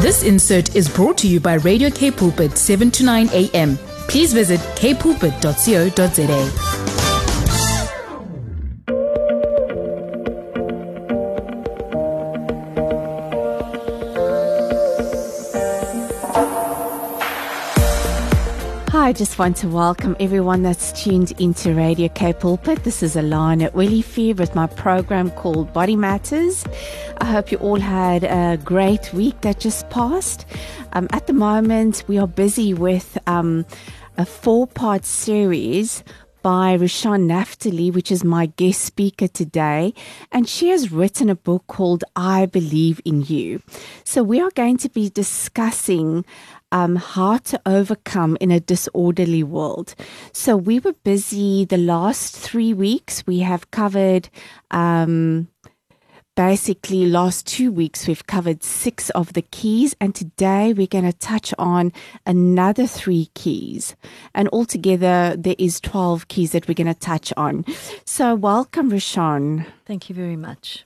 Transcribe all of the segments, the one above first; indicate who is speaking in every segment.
Speaker 1: This insert is brought to you by Radio K Pulpit 7 to 9 a.m. Please visit kpulpit.co.za.
Speaker 2: just want to welcome everyone that's tuned into Radio K Pulpit. This is Alana Willifee with my program called Body Matters. I hope you all had a great week that just passed. Um, at the moment, we are busy with um, a four part series by Rushan Naftali, which is my guest speaker today. And she has written a book called I Believe in You. So we are going to be discussing um, how to overcome in a disorderly world. So we were busy the last three weeks. We have covered. Um, basically last two weeks we've covered six of the keys and today we're going to touch on another three keys and altogether there is 12 keys that we're going to touch on so welcome Rushan
Speaker 3: thank you very much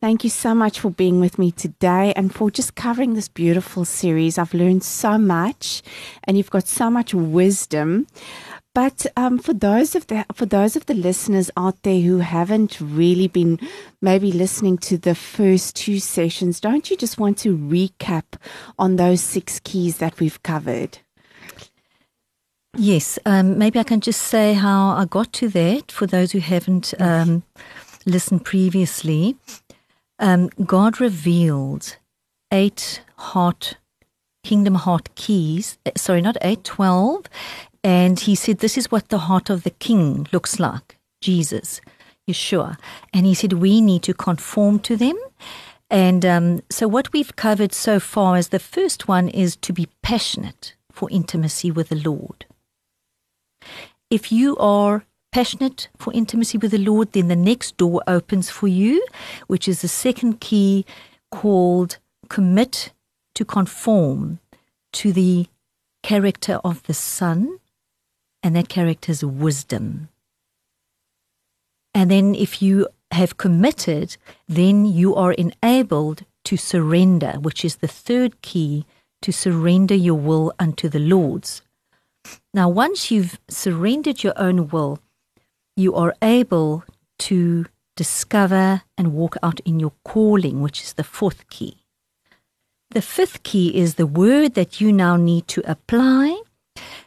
Speaker 2: Thank you so much for being with me today and for just covering this beautiful series. I've learned so much, and you've got so much wisdom. But um, for those of the for those of the listeners out there who haven't really been maybe listening to the first two sessions, don't you just want to recap on those six keys that we've covered?
Speaker 3: Yes, um, maybe I can just say how I got to that for those who haven't um, listened previously um, God revealed eight heart, kingdom heart keys. Eh, sorry, not eight, twelve. And he said, This is what the heart of the king looks like Jesus, Yeshua. And he said, We need to conform to them. And um, so, what we've covered so far is the first one is to be passionate for intimacy with the Lord. If you are passionate for intimacy with the Lord, then the next door opens for you, which is the second key called commit to conform to the character of the Son, and that character's wisdom. And then if you have committed, then you are enabled to surrender, which is the third key to surrender your will unto the Lord's. Now, once you've surrendered your own will, you are able to discover and walk out in your calling, which is the fourth key. The fifth key is the word that you now need to apply.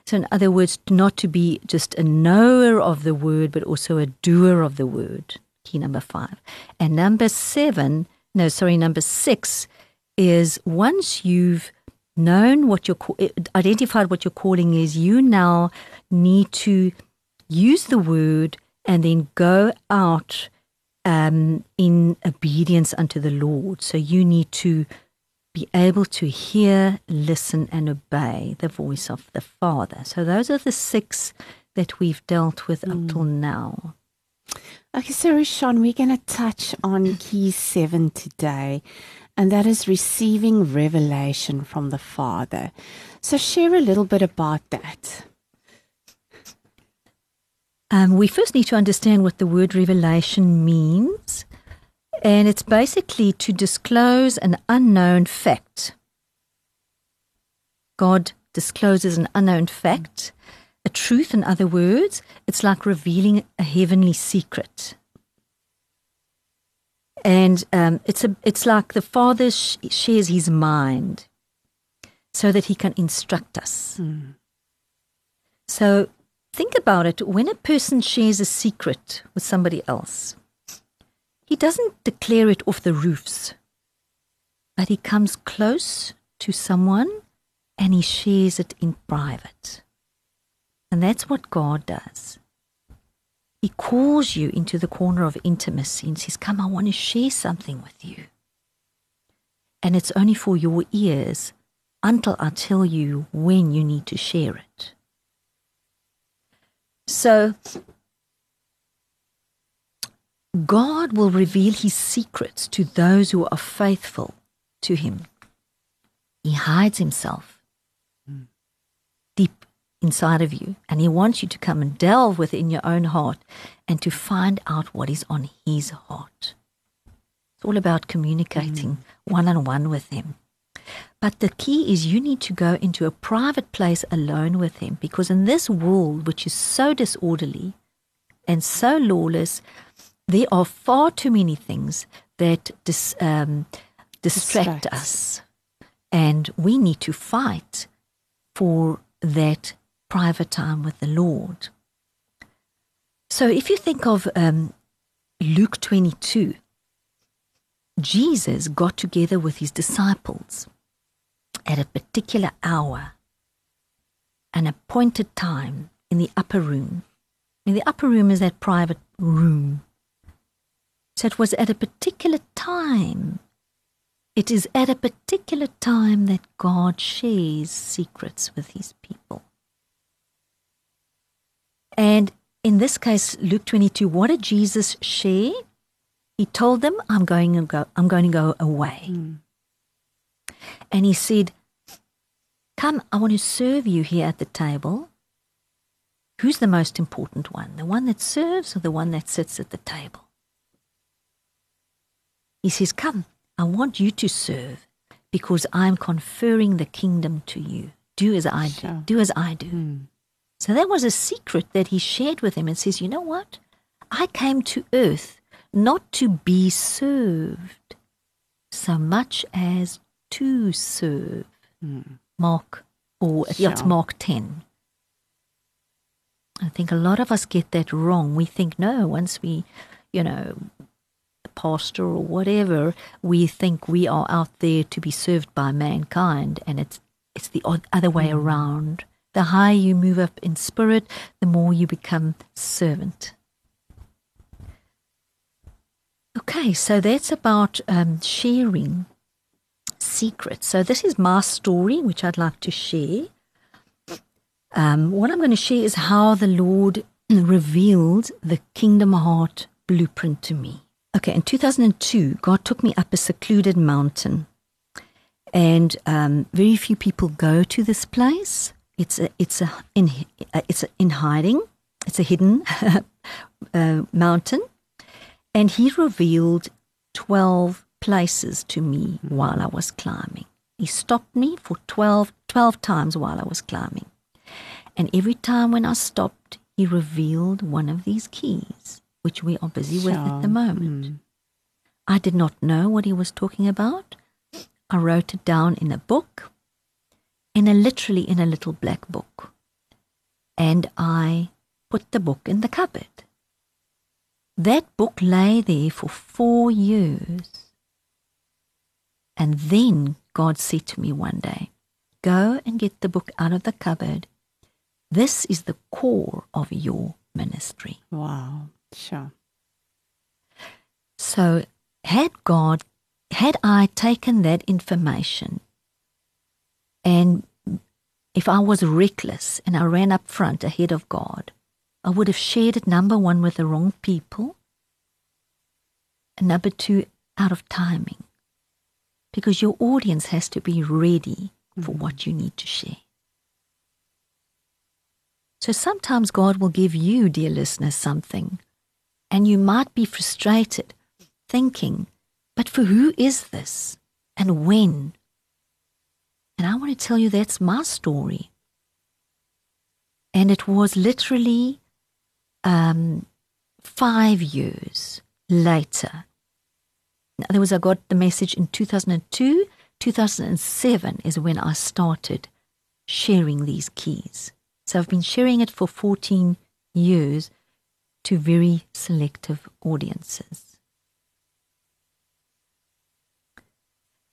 Speaker 3: So, in other words, not to be just a knower of the word, but also a doer of the word. Key number five. And number seven, no, sorry, number six is once you've known what your identified what your calling is, you now need to use the word and then go out um, in obedience unto the Lord. So you need to be able to hear, listen, and obey the voice of the Father. So those are the six that we've dealt with mm. up till now.
Speaker 2: Okay, so Sean, we're going to touch on key seven today, and that is receiving revelation from the Father. So share a little bit about that.
Speaker 3: Um, we first need to understand what the word revelation means, and it's basically to disclose an unknown fact. God discloses an unknown fact, a truth, in other words. It's like revealing a heavenly secret. And um, it's, a, it's like the Father sh- shares his mind so that he can instruct us. Mm. So Think about it when a person shares a secret with somebody else, he doesn't declare it off the roofs, but he comes close to someone and he shares it in private. And that's what God does. He calls you into the corner of intimacy and says, Come, I want to share something with you. And it's only for your ears until I tell you when you need to share it. So, God will reveal his secrets to those who are faithful to him. He hides himself mm. deep inside of you, and he wants you to come and delve within your own heart and to find out what is on his heart. It's all about communicating one on one with him. But the key is you need to go into a private place alone with Him because in this world, which is so disorderly and so lawless, there are far too many things that dis, um, distract us. And we need to fight for that private time with the Lord. So if you think of um, Luke 22, Jesus got together with his disciples at a particular hour, an appointed time in the upper room. And the upper room is that private room. So it was at a particular time. It is at a particular time that God shares secrets with his people. And in this case, Luke 22, what did Jesus share? He told them, I'm going to go, I'm going to go away. Hmm. And he said, Come, I want to serve you here at the table. Who's the most important one? The one that serves or the one that sits at the table? He says, Come, I want you to serve because I'm conferring the kingdom to you. Do as I do.
Speaker 2: Sure.
Speaker 3: Do as I do. Hmm. So that was a secret that he shared with him and says, You know what? I came to earth not to be served so much as to serve. Hmm. Mark, or uh, yeah, it's Mark 10. I think a lot of us get that wrong. We think, no, once we, you know, pastor or whatever, we think we are out there to be served by mankind, and it's it's the other way around. The higher you move up in spirit, the more you become servant. Okay, so that's about um, sharing secrets. So this is my story, which I'd like to share. Um, what I'm going to share is how the Lord revealed the Kingdom Heart blueprint to me. Okay, in 2002, God took me up a secluded mountain, and um, very few people go to this place. It's a, it's a, in, uh, it's a, in hiding. It's a hidden uh, mountain, and He revealed twelve places to me while I was climbing. He stopped me for 12, 12 times while I was climbing. And every time when I stopped, he revealed one of these keys, which we are busy with at the
Speaker 2: Sure.
Speaker 3: moment. Hmm. I did not know what he was talking about. I wrote it down in a book, in a literally in a little black book. And I put the book in the cupboard. That book lay there for four years. And then God said to me one day, Go and get the book out of the cupboard. This is the core of your ministry.
Speaker 2: Wow. Sure.
Speaker 3: So, had God, had I taken that information and if I was reckless and I ran up front ahead of God, I would have shared it, number one, with the wrong people, and number two, out of timing. Because your audience has to be ready for what mm-hmm. you need to share. So sometimes God will give you, dear listeners, something, and you might be frustrated, thinking, but for who is this and when? And I want to tell you that's my story. And it was literally um, five years later. In other words, I got the message in 2002. 2007 is when I started sharing these keys. So I've been sharing it for 14 years to very selective audiences.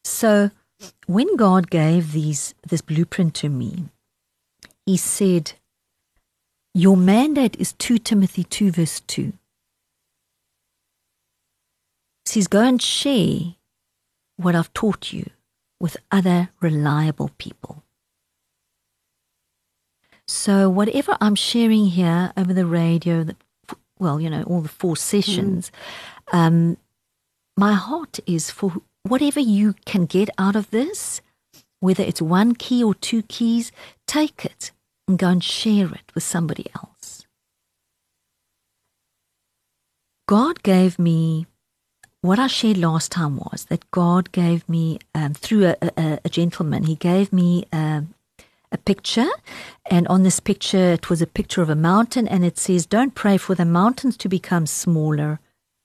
Speaker 3: So when God gave these this blueprint to me, he said, Your mandate is 2 Timothy 2, verse 2. It says, Go and share what I've taught you with other reliable people. So, whatever I'm sharing here over the radio, the, well, you know, all the four sessions, um, my heart is for whatever you can get out of this, whether it's one key or two keys, take it and go and share it with somebody else. God gave me what I shared last time was that God gave me, um, through a, a, a, gentleman, he gave me um, a picture. And on this picture, it was a picture of a mountain. And it says, Don't pray for the mountains to become smaller,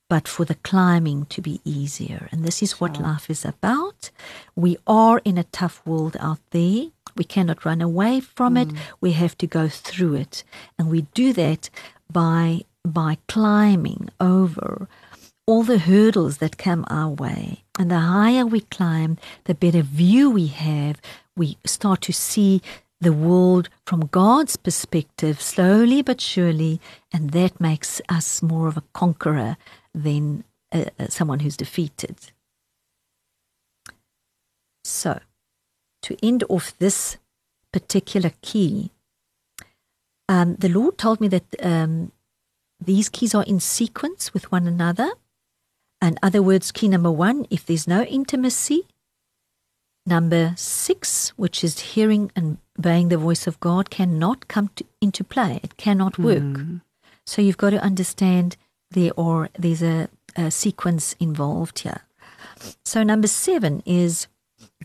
Speaker 3: but for the climbing to be easier. And this is what life is about. We are in a tough world out there. We cannot run away from mm. it. We have to go through it. And we do that by by climbing over all the hurdles that come our way. And the higher we climb, the better view we have. We start to see the world from God's perspective, slowly but surely, and that makes us more of a conqueror than uh, uh someone who's defeated. So, to end off this particular key, um, the Lord told me that um, these keys are in sequence with one another. In other words, key number one, if there's no intimacy. Number six, which is hearing and obeying the voice of God, cannot come to, into play. It cannot work. Mm. So you've got to understand there or there's a, a sequence involved here. So number seven is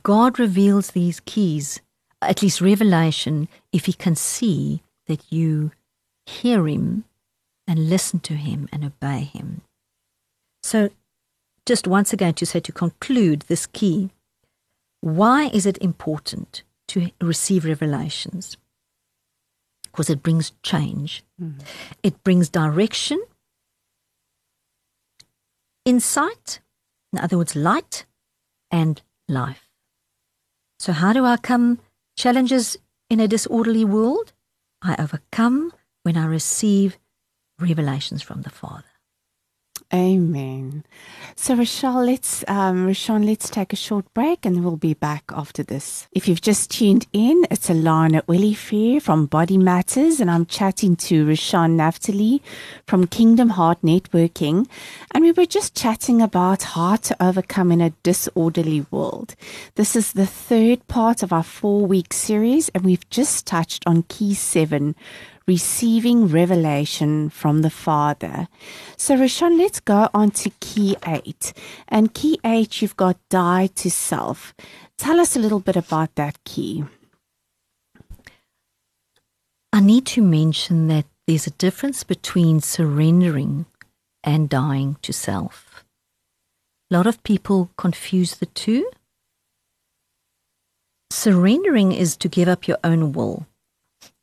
Speaker 3: God reveals these keys, at least revelation, if He can see that you hear Him and listen to Him and obey Him. So, just once again to say to conclude this key, why is it important to receive revelations? Because it brings change, mm. it brings direction, insight, in other words, light, and life. So, how do I come challenges in a disorderly world? I overcome when I receive revelations from the Father.
Speaker 2: Amen. So, Rochelle, let's, um, let's take a short break and we'll be back after this. If you've just tuned in, it's Alana Willifear from Body Matters, and I'm chatting to Rashawn Naftali from Kingdom Heart Networking. And we were just chatting about how to overcome in a disorderly world. This is the third part of our four week series, and we've just touched on key seven receiving revelation from the Father. So, Rashawn, let's go on to key eight. And key eight, you've got die to self. Tell us a little bit about that key.
Speaker 3: I need to mention that there's a difference between surrendering and dying to self. A lot of people confuse the two. Surrendering is to give up your own will.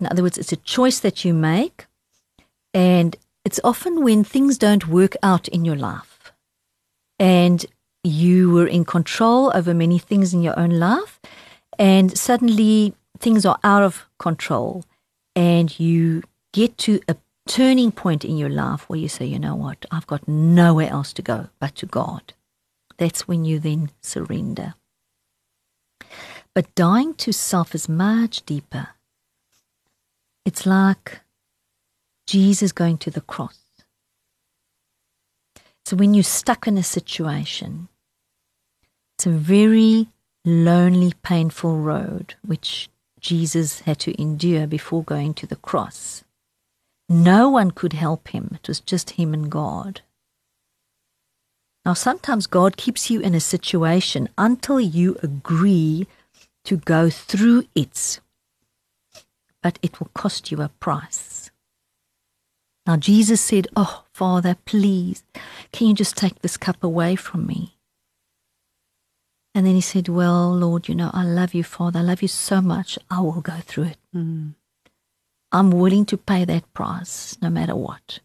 Speaker 3: In other words, it's a choice that you make, and it's often when things don't work out in your life and you were in control over many things in your own life, and suddenly things are out of control, and you get to a turning point in your life where you say, you know what, I've got nowhere else to go but to God. That's when you then surrender. But dying to self is much deeper. It's like Jesus going to the cross. So when you're stuck in a situation, it's a very lonely, painful road which Jesus had to endure before going to the cross. No one could help him, it was just him and God. Now, sometimes God keeps you in a situation until you agree to go through it but it will cost you a price. Now, Jesus said, Oh, Father, please, can you just take this cup away from me? And then he said, Well, Lord, you know, I love you, Father. I love you so much. I will go through it. Mm. I'm willing to pay that price no matter what.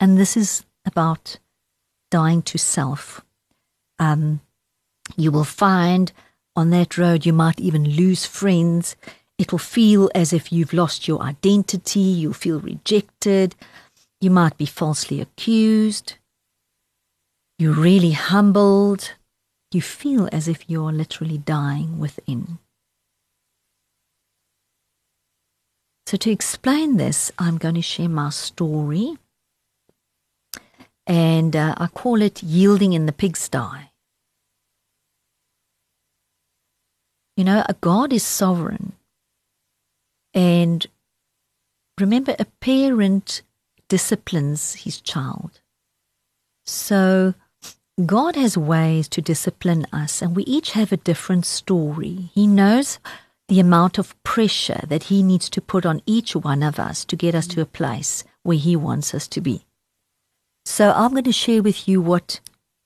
Speaker 3: And this is about dying to self. Um, you will find on that road you might even lose friends It'll feel as if you've lost your identity, you'll feel rejected, you might be falsely accused, you're really humbled, you feel as if you're literally dying within. So, to explain this, I'm going to share my story, and uh, I call it Yielding in the Pigsty. You know, a God is sovereign. And remember, a parent disciplines his child. So God has ways to discipline us, and we each have a different story. He knows the amount of pressure that He needs to put on each one of us to get us to a place where He wants us to be. So I'm going to share with you what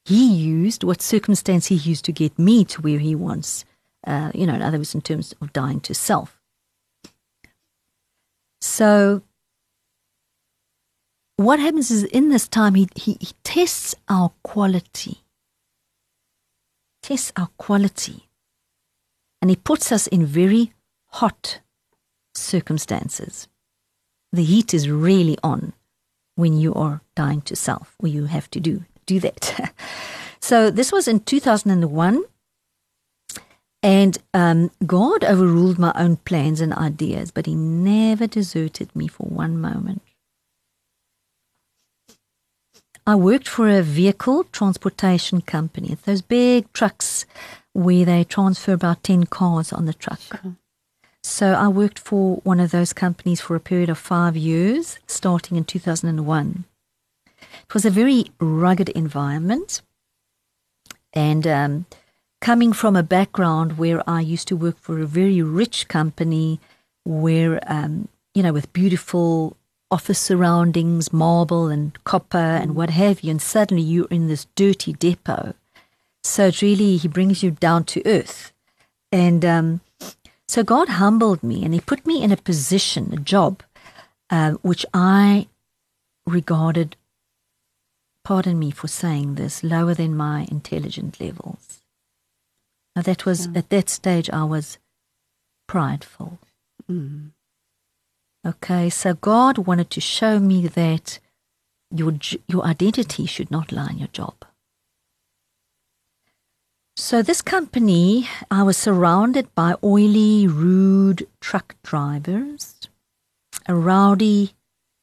Speaker 3: He used, what circumstance He used to get me to where He wants, uh, you know, in other words, in terms of dying to self. So what happens is in this time he, he, he tests our quality. Tests our quality. And he puts us in very hot circumstances. The heat is really on when you are dying to self or you have to do do that. So this was in 2001 and um, God overruled my own plans and ideas, but He never deserted me for one moment. I worked for a vehicle transportation company. Those big trucks where they transfer about 10 cars on the truck. So I worked for one of those companies for a period of five years, starting in 2001. It was a very rugged environment. And um, coming from a background where I used to work for a very rich company, where, um, you know, with beautiful office surroundings, marble and copper and what have you, and suddenly you're in this dirty depot. So it's really, he brings you down to earth. And um, so God humbled me and he put me in a position, a job, uh, which I regarded, pardon me for saying this, lower than my intelligent levels. Now that was,
Speaker 2: Yeah.
Speaker 3: at that stage, I was prideful.
Speaker 2: Mm.
Speaker 3: Okay, so God wanted to show me that your your identity should not lie in your job. So this company, I was surrounded by oily, rude truck drivers, a rowdy,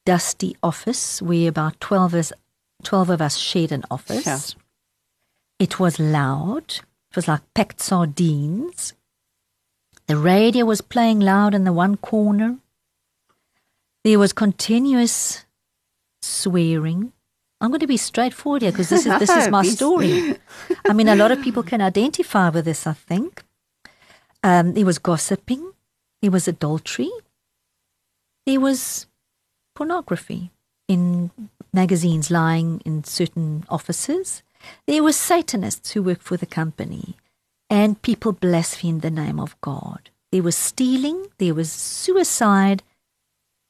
Speaker 3: dusty office where about 12 of us, 12 of us shared an office.
Speaker 2: Sure.
Speaker 3: It was loud. It was like packed sardines. The radio was playing loud in the one corner. There was continuous swearing. I'm going to be straightforward here because this is this is my story. I mean, a lot of people can identify with this. I think um, there was gossiping, there was adultery, there was pornography in magazines lying in certain offices. There were Satanists who worked for the company, and people blasphemed the name of God. There was stealing, there was suicide,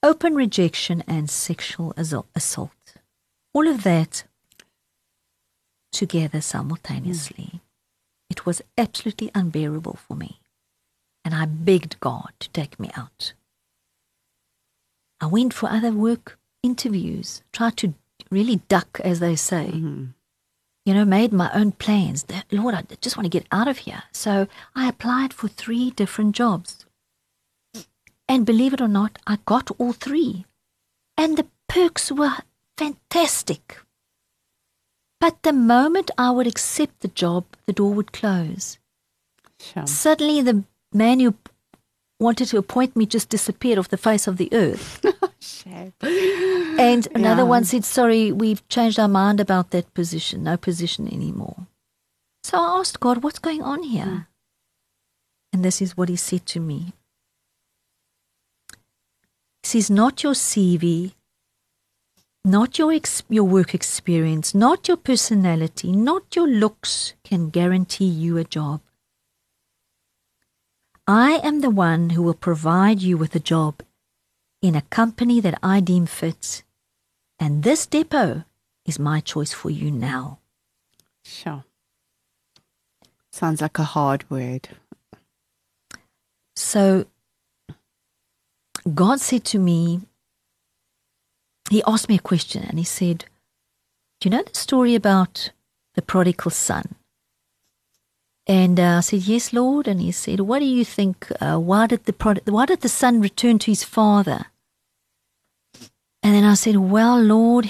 Speaker 3: open rejection, and sexual assault-. All of that together simultaneously. It was absolutely unbearable for me. And I begged God to take me out. I went for other work interviews, tried to really duck, as they say.
Speaker 2: Mhm.
Speaker 3: You know, made my own plans. Lord, I just want to get out of here. So I applied for three different jobs. And believe it or not, I got all three. And the perks were fantastic. But the moment I would accept the job, the door would close.
Speaker 2: Sure.
Speaker 3: Suddenly, the man who wanted to appoint me just disappeared off the face of the earth.
Speaker 2: Shame.
Speaker 3: And another
Speaker 2: Yeah.
Speaker 3: one said, Sorry, we've changed our mind about that position, no position anymore. So I asked God, What's going on here? Mm. And this is what He said to me He says, Not your CV, not your, ex- your work experience, not your personality, not your looks can guarantee you a job. I am the one who will provide you with a job in a company that I deem fit, and this depot is my choice for you now.
Speaker 2: Sure. Sounds like a hard word.
Speaker 3: So God said to me, He asked me a question and He said, Do you know the story about the prodigal son? And uh, I said, Yes, Lord. And He said, What do you think? Uh, why, did the prod- why did the son return to his father? And then I said, Well, Lord,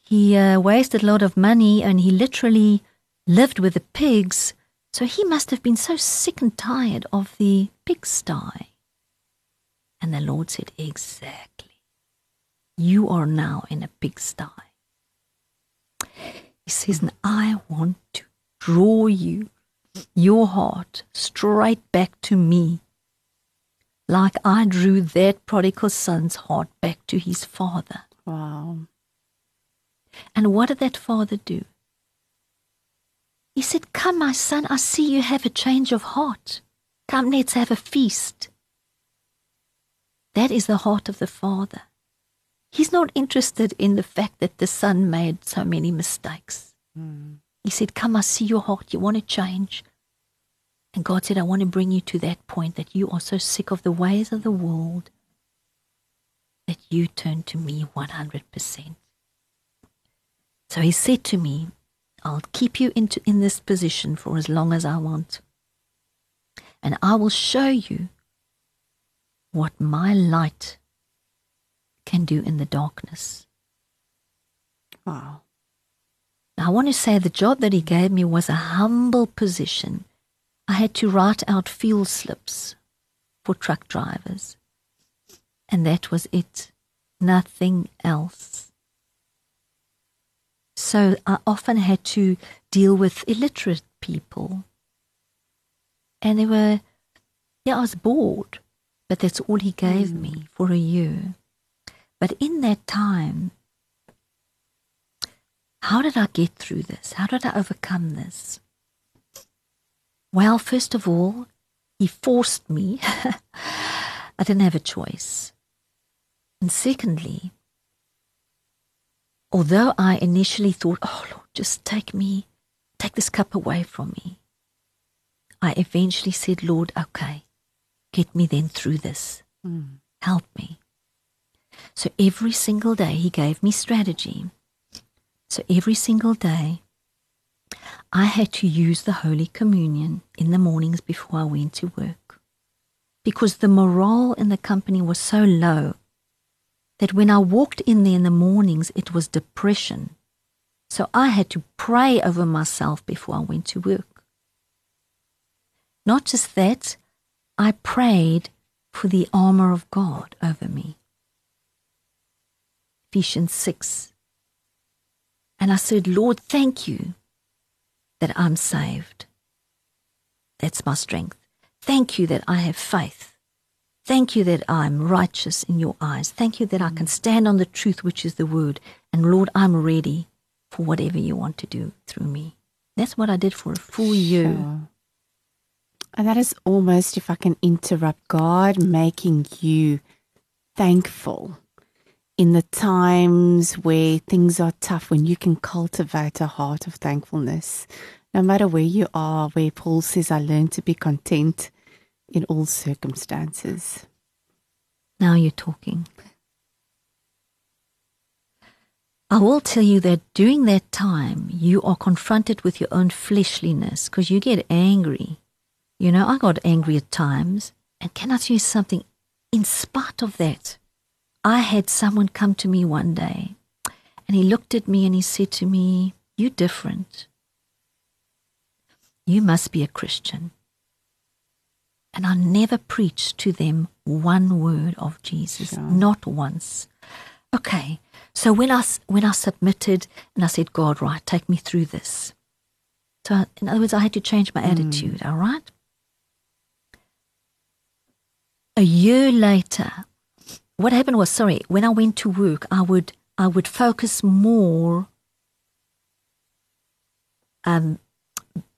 Speaker 3: he uh, wasted a lot of money and he literally lived with the pigs. So he must have been so sick and tired of the pigsty. And the Lord said, Exactly. You are now in a pigsty. He says, and I want to draw you, your heart, straight back to me, like I drew that prodigal son's heart back to his father.
Speaker 2: Wow.
Speaker 3: And what did that father do? He said, Come, my son, I see you have a change of heart. Come, let's have a feast. That is the heart of the father. He's not interested in the fact that the son made so many mistakes.
Speaker 2: Mm.
Speaker 3: He said, Come, I see your heart. You want to change. And God said, I want to bring you to that point that you are so sick of the ways of the world that you turn to me 100%. So he said to me, I'll keep you into, in this position for as long as I want. And I will show you what my light can do in the darkness.
Speaker 2: Wow.
Speaker 3: Now, I want to say the job that he gave me was a humble position. I had to write out fuel slips for truck drivers. And that was it. Nothing else. So I often had to deal with illiterate people. And they were, yeah, I was bored, but that's all he gave
Speaker 2: Mm.
Speaker 3: me for a year. But in that time, how did I get through this? How did I overcome this? Well, first of all, he forced me. I didn't have a choice. And secondly, although I initially thought, oh Lord, just take me, take this cup away from me, I eventually said, Lord, okay, get me then through this.
Speaker 2: Mm.
Speaker 3: Help me. So every single day, he gave me strategy. So every single day, I had to use the Holy Communion in the mornings before I went to work. Because the morale in the company was so low that when I walked in there in the mornings, it was depression. So I had to pray over myself before I went to work. Not just that, I prayed for the armor of God over me. Ephesians 6. And I said, Lord, thank you that I'm saved. That's my strength. Thank you that I have faith. Thank you that I'm righteous in your eyes. Thank you that I can stand on the truth, which is the word. And Lord, I'm ready for whatever you want to do through me. That's what I did for a full year.
Speaker 2: And that is almost, if I can interrupt, God making you thankful in the times where things are tough, when you can cultivate a heart of thankfulness. No matter where you are, where Paul says, I learn to be content in all circumstances.
Speaker 3: Now you're talking. I will tell you that during that time, you are confronted with your own fleshliness because you get angry. You know, I got angry at times. And can I tell you something? In spite of that, I had someone come to me one day and he looked at me and he said to me, You're different. You must be a Christian. And I never preached to them one word of Jesus,
Speaker 2: Sure.
Speaker 3: not once. Okay, so when I, when I submitted and I said, God, right, take me through this. So, in other words, I had to change my hmm. attitude, all right? A year later, what happened was, sorry, when I went to work, I would, I would focus more, um,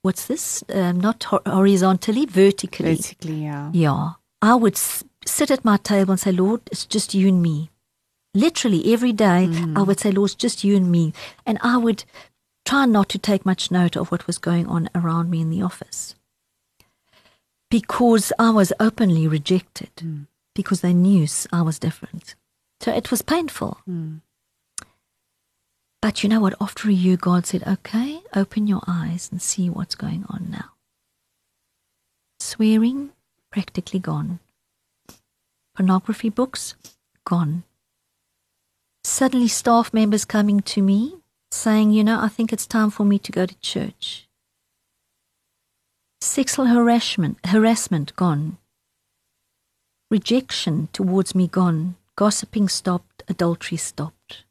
Speaker 3: what's this? Um, not hor- horizontally, vertically.
Speaker 2: Basically, yeah.
Speaker 3: Yeah. I would s- sit at my table and say, Lord, it's just you and me. Literally every day, I would say, Lord, it's just you and me. And I would try not to take much note of what was going on around me in the office because I was openly rejected because they knew I was different. So it was painful.
Speaker 2: Mm.
Speaker 3: But you know what? After a year, God said, okay, open your eyes and see what's going on now. Swearing, practically gone. Pornography books, gone. Suddenly, staff members coming to me saying, you know, I think it's time for me to go to church. Sexual harassment, harassment gone. Rejection towards me gone. Gossiping stopped. Adultery stopped.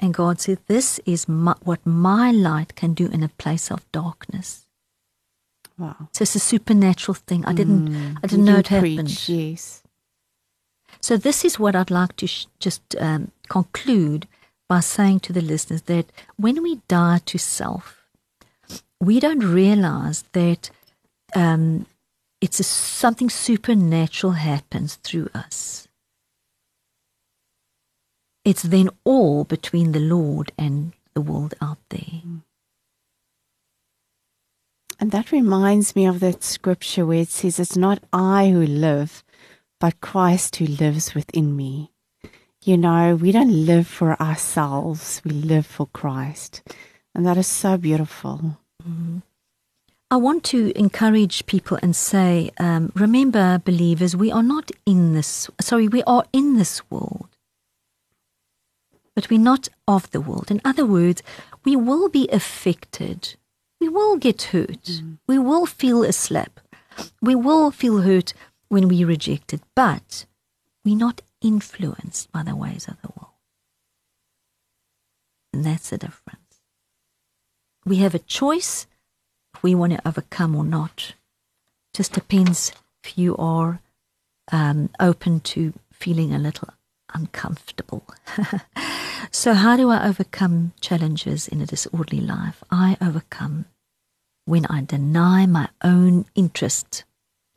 Speaker 3: And God said, This is my, what my light can do in a place of darkness.
Speaker 2: Wow.
Speaker 3: So it's a supernatural thing. I didn't,
Speaker 2: Mm,
Speaker 3: I didn't know it
Speaker 2: preach,
Speaker 3: happened.
Speaker 2: Yes.
Speaker 3: So this is what I'd like to sh- just um, conclude by saying to the listeners that when we die to self, we don't realize that um, it's a, something supernatural happens through us. It's then all between the Lord and the world out there. Mm.
Speaker 2: And that reminds me of that scripture where it says, It's not I who live, but Christ who lives within me. You know, we don't live for ourselves, we live for Christ. And that is so beautiful. Mm.
Speaker 3: I want to encourage people and say, um, remember, believers, we are not in this, sorry, we are in this world, but we're not of the world. In other words, we will be affected. We will get hurt. We will feel a slap. We will feel hurt when we reject it, but we're not influenced by the ways of the world. And that's the difference. We have a choice we want to overcome or not. Just depends if you are um, open to feeling a little uncomfortable. so, how do I overcome challenges in a disorderly life? I overcome when I deny my own interest.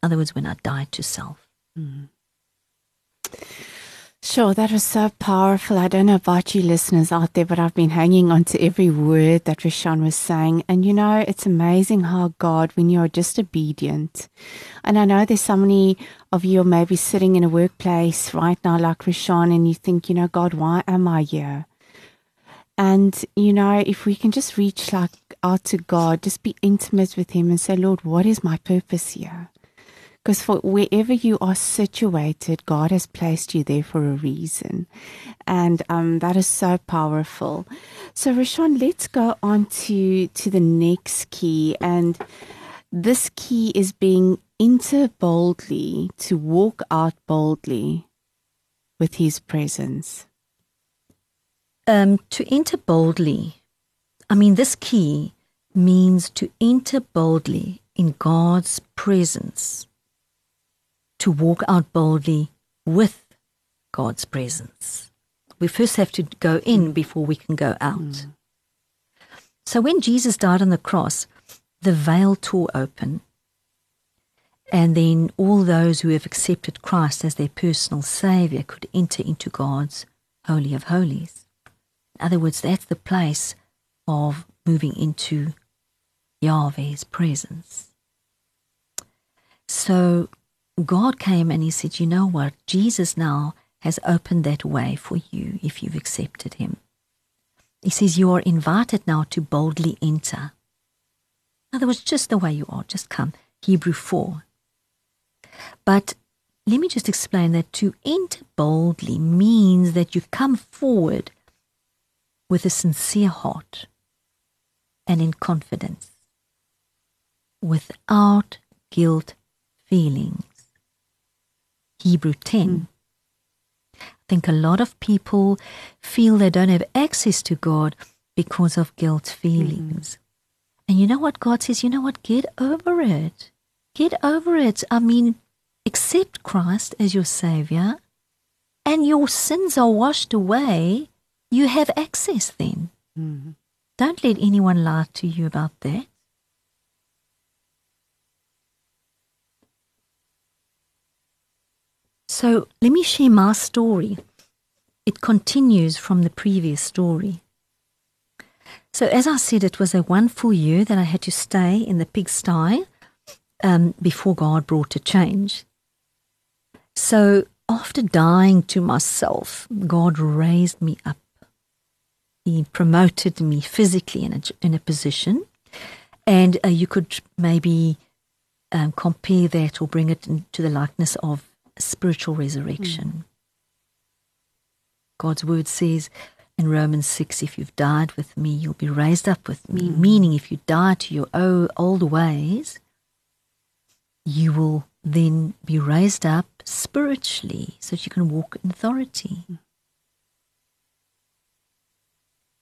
Speaker 3: In other words, when I die to self.
Speaker 2: Sure, that was so powerful. I don't know about you listeners out there, but I've been hanging on to every word that Rashawn was saying. And you know, it's amazing how God, when you're just obedient, and I know there's so many of you maybe sitting in a workplace right now, like Rashawn, and you think, you know, God, why am I here? And you know, if we can just reach like out to God, just be intimate with Him and say, Lord, what is my purpose here? Because for wherever you are situated, God has placed you there for a reason. And um, that is so powerful. So, Rashawn, let's go on to, to the next key. And this key is being enter boldly, to walk out boldly with His presence.
Speaker 3: Um, to enter boldly, I mean, this key means to enter boldly in God's presence, to walk out boldly with God's presence. We first have to go in before we can go out. Hmm. So when Jesus died on the cross, the veil tore open. And then all those who have accepted Christ as their personal Savior could enter into God's Holy of Holies. In other words, that's the place of moving into Yahweh's presence. So God came and He said, You know what? Jesus now has opened that way for you if you've accepted Him. He says, You are invited now to boldly enter. In other words, just the way you are, just come. Hebrew 4. But let me just explain that to enter boldly means that you come forward with a sincere heart and in confidence, without guilt feelings. Hebrew 10. Hmm. I think a lot of people feel they don't have access to God because of guilt feelings. Mm-hmm. And you know what God says? You know what? Get over it. Get over it. I mean, accept Christ as your Savior, and your sins are washed away. You have access then. Mm-hmm. Don't let anyone lie to you about that. So let me share my story. It continues from the previous story. So, as I said, it was a one full year that I had to stay in the pigsty um, before God brought a change. So, after dying to myself, God raised me up. He promoted me physically in a, in a position. And uh, you could maybe um, compare that or bring it into the likeness of spiritual resurrection. God's word says in Romans 6 if you've died with me, you'll be raised up with me. Mm. Meaning, if you die to your old ways, you will then be raised up spiritually so that you can walk in authority. Mm.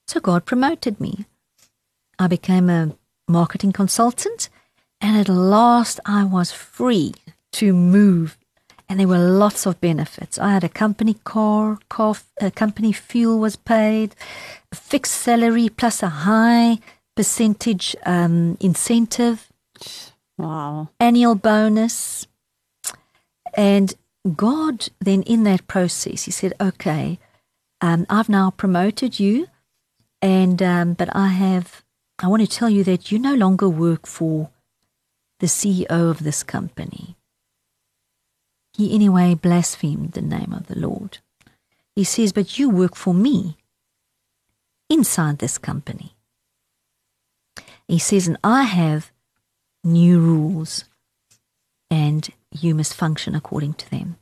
Speaker 3: So God promoted me. I became a marketing consultant, and at last I was free to move. And there were lots of benefits. I had a company car, company fuel was paid, a fixed salary plus a high percentage um, incentive,
Speaker 2: Wow.
Speaker 3: annual bonus. And God, then in that process, He said, Okay, um, I've now promoted you, and um, but I have, I want to tell you that you no longer work for the CEO of this company. He, anyway, blasphemed the name of the Lord. He says, But you work for me inside this company. He says, And I have new rules, and you must function according to them.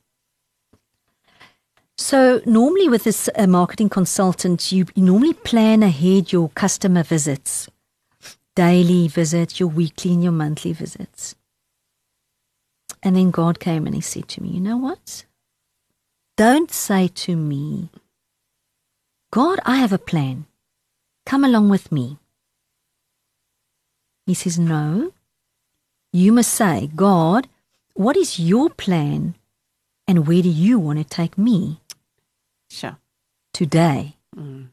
Speaker 3: So, normally with this uh, marketing consultant, you, normally plan ahead your customer visits, daily visits, your weekly and your monthly visits. And then God came and He said to me, You know what? Don't say to me, God, I have a plan. Come along with me. He says, No. You must say, God, what is your plan and where do you want to take me
Speaker 2: Sure.
Speaker 3: today?
Speaker 2: Mm.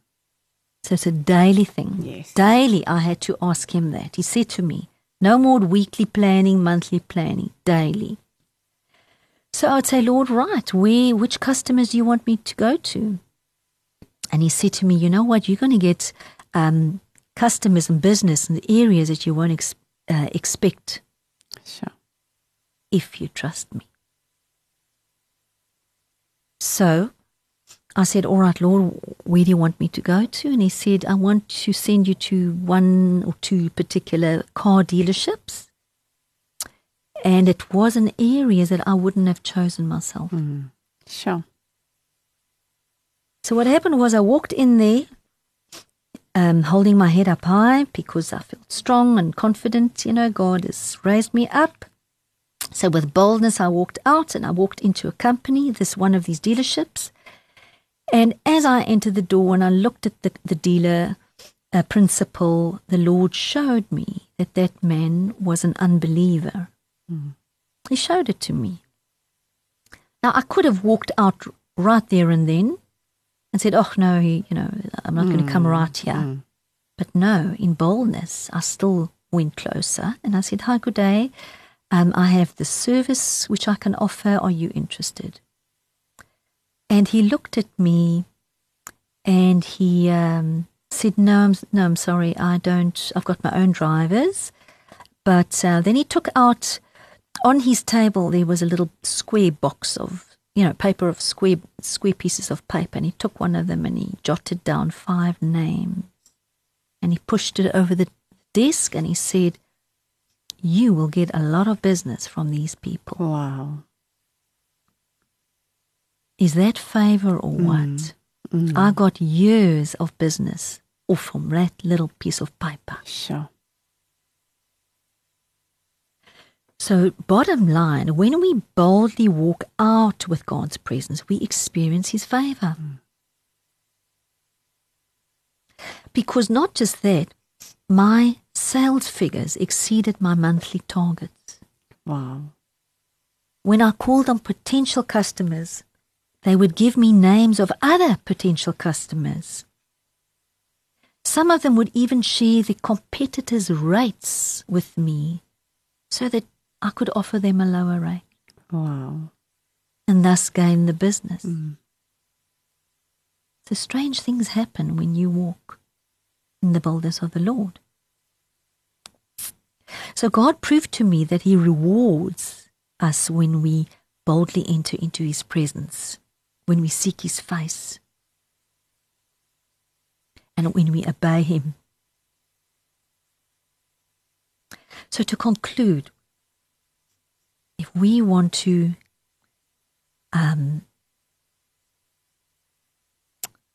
Speaker 3: So it's a daily thing.
Speaker 2: Yes.
Speaker 3: Daily, I had to ask him that. He said to me, no more weekly planning, monthly planning, daily. So I would say, Lord, right, where, which customers do you want me to go to? And he said to me, you know what, you're going to get um, customers and business in the areas that you won't ex- uh, expect
Speaker 2: Sure.
Speaker 3: if you trust me. So I said, All right, Lord, where do you want me to go to? And he said, I want to send you to one or two particular car dealerships. And it was an area that I wouldn't have chosen myself.
Speaker 2: Mm. Sure.
Speaker 3: So what happened was I walked in there, um, holding my head up high because I felt strong and confident. You know, God has raised me up. So with boldness, I walked out and I walked into a company, this one of these dealerships. And as I entered the door and I looked at the, the dealer uh, principal, the Lord showed me that that man was an unbeliever. He showed it to me. Now, I could have walked out right there and then and said, Oh, no, he, you know, I'm not going to come right here.
Speaker 2: Mm.
Speaker 3: But no, in boldness, I still went closer and I said, Hi, good day. Um, I have the service which I can offer. Are you interested? And he looked at me and he um, said, no I'm, no, I'm sorry. I don't, I've got my own drivers. But uh, then he took out, on his table, there was a little square box of, you know, paper of square, square pieces of paper. And he took one of them and he jotted down five names. And he pushed it over the desk and he said, You will get a lot of business from these people.
Speaker 2: Wow.
Speaker 3: Is that favor or what?
Speaker 2: Mm.
Speaker 3: I got years of business off from that little piece of paper.
Speaker 2: Sure.
Speaker 3: So, bottom line, when we boldly walk out with God's presence, we experience His favor. Because not just that, my sales figures exceeded my monthly targets.
Speaker 2: Wow.
Speaker 3: When I called on potential customers, they would give me names of other potential customers. Some of them would even share the competitors' rates with me so that I could offer them a lower rate
Speaker 2: Wow.
Speaker 3: and thus gain the business.
Speaker 2: Mm.
Speaker 3: So strange things happen when you walk in the boldness of the Lord. So God proved to me that He rewards us when we boldly enter into His presence, when we seek His face, and when we obey Him. So, to conclude, if we want to um,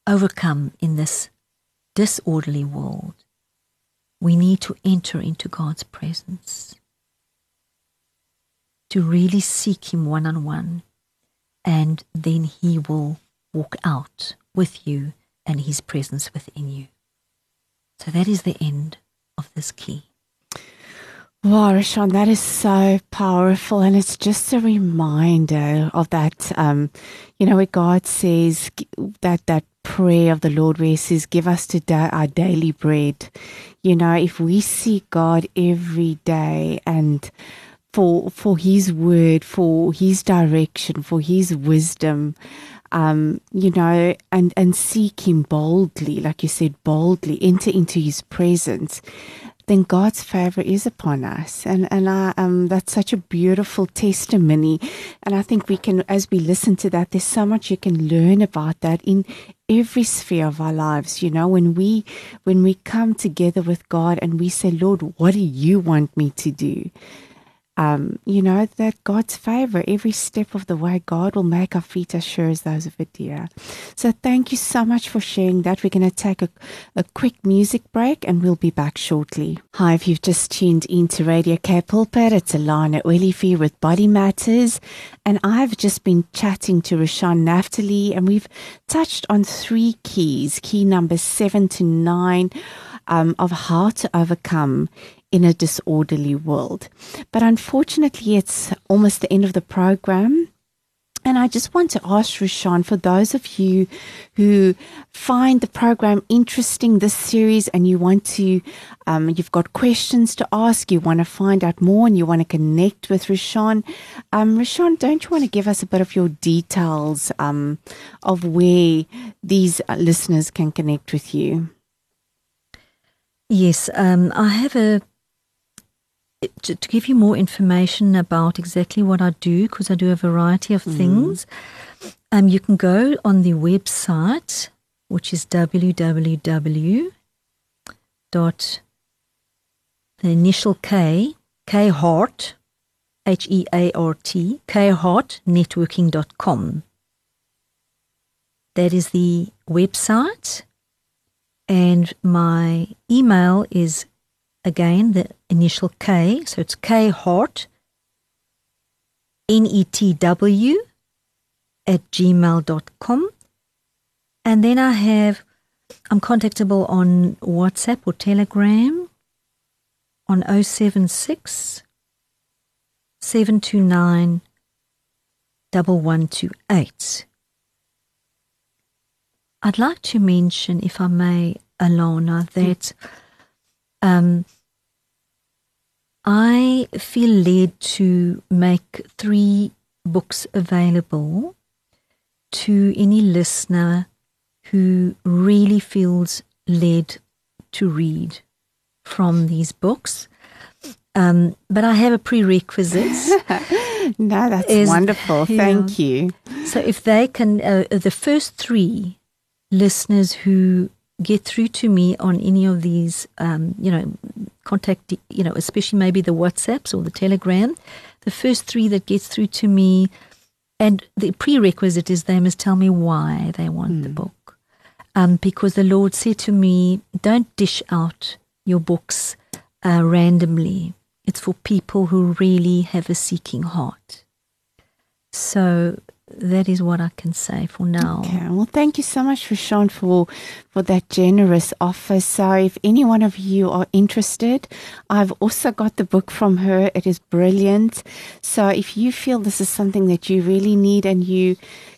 Speaker 3: overcome in this disorderly world, we need to enter into God's presence, to really seek Him one on one, and then He will walk out with you and His presence within you. So that is the end of this key.
Speaker 2: Wow, Rashawn, that is so powerful. And it's just a reminder of that, um, you know, where God says that, that prayer of the Lord where he says, give us today our daily bread. You know, if we seek God every day and for, for his word, for his direction, for his wisdom, um, you know, and, and seek him boldly, like you said, boldly enter into his presence, then God's favor is upon us. And, and I, um, that's such a beautiful testimony. And I think we can, as we listen to that, there's so much you can learn about that in every sphere of our lives. You know, when we, when we come together with God and we say, Lord, what do you want me to do? Um, you know, that God's favor every step of the way, God will make our feet as sure as those of a deer. So thank you so much for sharing that. We're going to take a, a quick music break and we'll be back shortly. Hi, if you've just tuned into Radio K Pulpit, it's Alana Willifee with Body Matters. And I've just been chatting to Rashawn Naftali and we've touched on three keys, key number seven to nine. Um, of how to overcome in a disorderly world. But unfortunately, it's almost the end of the program. And I just want to ask Rashawn, for those of you who find the program interesting, this series, and you want to, um, you've got questions to ask, you want to find out more, and you want to connect with Rashawn, um, Rashawn, don't you want to give us a bit of your details um, of where these uh, listeners can connect with you?
Speaker 3: Yes, um, I have a to, to, give you more information about exactly what I do, because I do a variety of mm. things, um, you can go on the website, which is www. dot the initial K, K Heart, H E A R T, K Heart networking.com. That is the website. And my email is again the initial K, so it's K Heart, N E T W, at gmail.com. And then I have, I'm contactable on WhatsApp or Telegram on 076 729 1128. I'd like to mention, if I may, Alana, that um, I feel led to make three books available to any listener who really feels led to read from these books. Um, but I have a prerequisite.
Speaker 2: no, that's is, wonderful. Thank you.
Speaker 3: So if they can, uh, the first three listeners who get through to me on any of these, um, you know, contact, you know, especially maybe the WhatsApps or the Telegram, the first three that gets through to me, and the prerequisite is they must tell me why they want mm. the hmm. book. Um, because the Lord said to me, don't dish out your books uh, randomly. It's for people who really have a seeking heart. So that is what I can say for now.
Speaker 2: Okay. Well, thank you so much, Rashawn, for for that generous offer. So, if any one of you are interested, I've also got the book from her. It is brilliant. So, if you feel this is something that you really need and you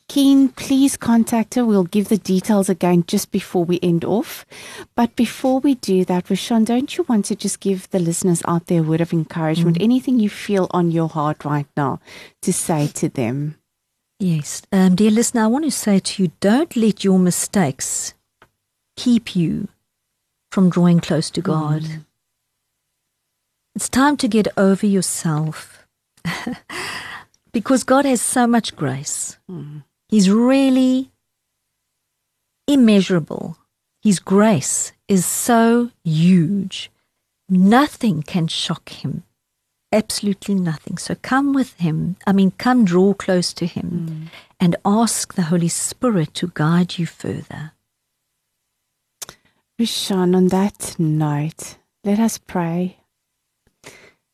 Speaker 2: keen, please contact her. We'll give the details again just before we end off. But before we do that, Rashawn, don't you want to just give the listeners out there a word of encouragement? Mm. Anything you feel on your heart right now to say to them?
Speaker 3: Yes. Um, dear listener, I want to say to you don't let your mistakes keep you from drawing close to God. Mm. It's time to get over yourself because God has so much grace. Mm. He's really immeasurable. His grace is so huge. Nothing can shock him absolutely nothing. So come with Him. I mean, come draw close to Him mm. and ask the Holy Spirit to guide you further.
Speaker 2: Rashawn, on that note, let us pray.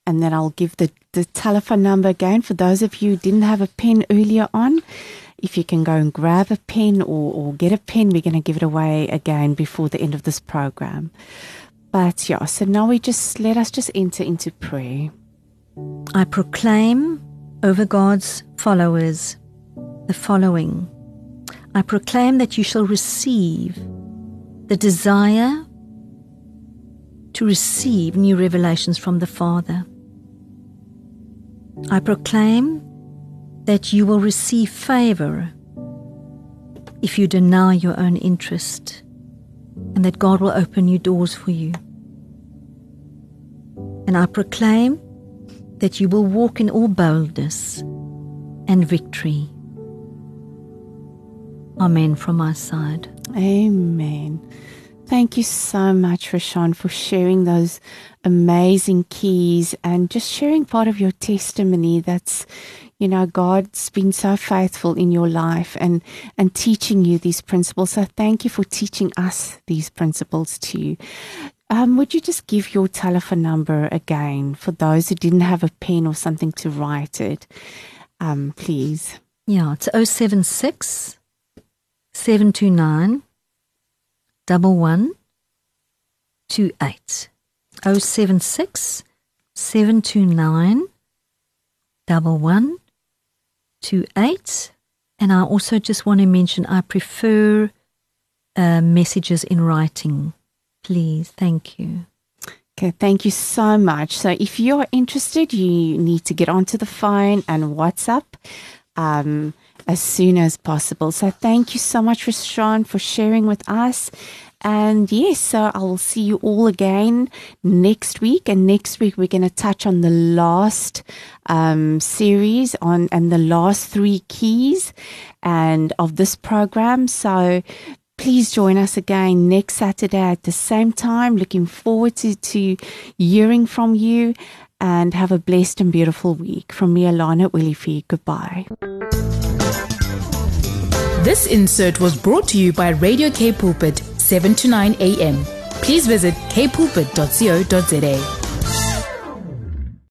Speaker 2: And then I'll give the, the telephone number again for those of you who didn't have a pen earlier on. if you can go and grab a pen or, or get a pen, we're going to give it away again before the end of this program. But yeah, so now we just let us just enter into prayer.
Speaker 3: I proclaim over God's followers the following I proclaim that you shall receive the desire to receive new revelations from the Father. I proclaim that you will receive favor if you deny your own interest, and that God will open new doors for you. And I proclaim that you will walk in all boldness and victory. Amen from my side.
Speaker 2: Amen. Thank you so much, Rashawn, for sharing those amazing keys and just sharing part of your testimony that's you know god's been so faithful in your life and and teaching you these principles so thank you for teaching us these principles too um, would you just give your telephone number again for those who didn't have a pen or something to write it um, please
Speaker 3: Yeah, it's 076 729 1128. 076 729 1128. And I also just want to mention I prefer uh, messages in writing. Please, thank you.
Speaker 2: Okay, thank you so much. So, if you're interested, you need to get onto the phone and WhatsApp um, as soon as possible. So, thank you so much, Rashawn, for sharing with us. And yes, so I will see you all again next week. And next week we're going to touch on the last um, series on and the last three keys and of this program. So please join us again next Saturday at the same time. Looking forward to, to hearing from you and have a blessed and beautiful week. From me, Alana Willifee. Goodbye.
Speaker 1: This insert was brought to you by Radio K Pulpit, 7 to 9 a.m. Please visit kpulpit.co.za.